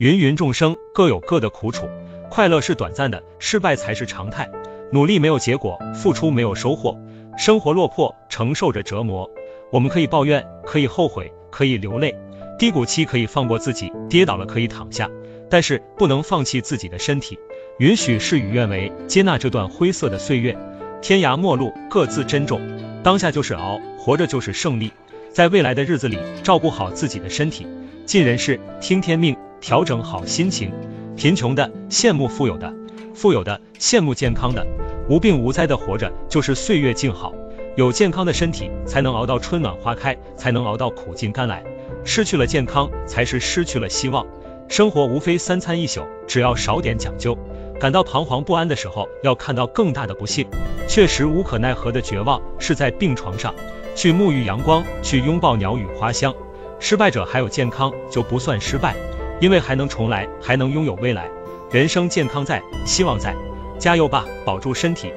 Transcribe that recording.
芸芸众生各有各的苦楚，快乐是短暂的，失败才是常态。努力没有结果，付出没有收获，生活落魄，承受着折磨。我们可以抱怨，可以后悔，可以流泪，低谷期可以放过自己，跌倒了可以躺下，但是不能放弃自己的身体。允许事与愿违，接纳这段灰色的岁月。天涯陌路，各自珍重。当下就是熬，活着就是胜利。在未来的日子里，照顾好自己的身体，尽人事，听天命。调整好心情，贫穷的羡慕富有的，富有的羡慕健康的，无病无灾的活着就是岁月静好。有健康的身体，才能熬到春暖花开，才能熬到苦尽甘来。失去了健康，才是失去了希望。生活无非三餐一宿，只要少点讲究。感到彷徨不安的时候，要看到更大的不幸。确实无可奈何的绝望，是在病床上去沐浴阳光，去拥抱鸟语花香。失败者还有健康，就不算失败。因为还能重来，还能拥有未来，人生健康在，希望在，加油吧，保住身体。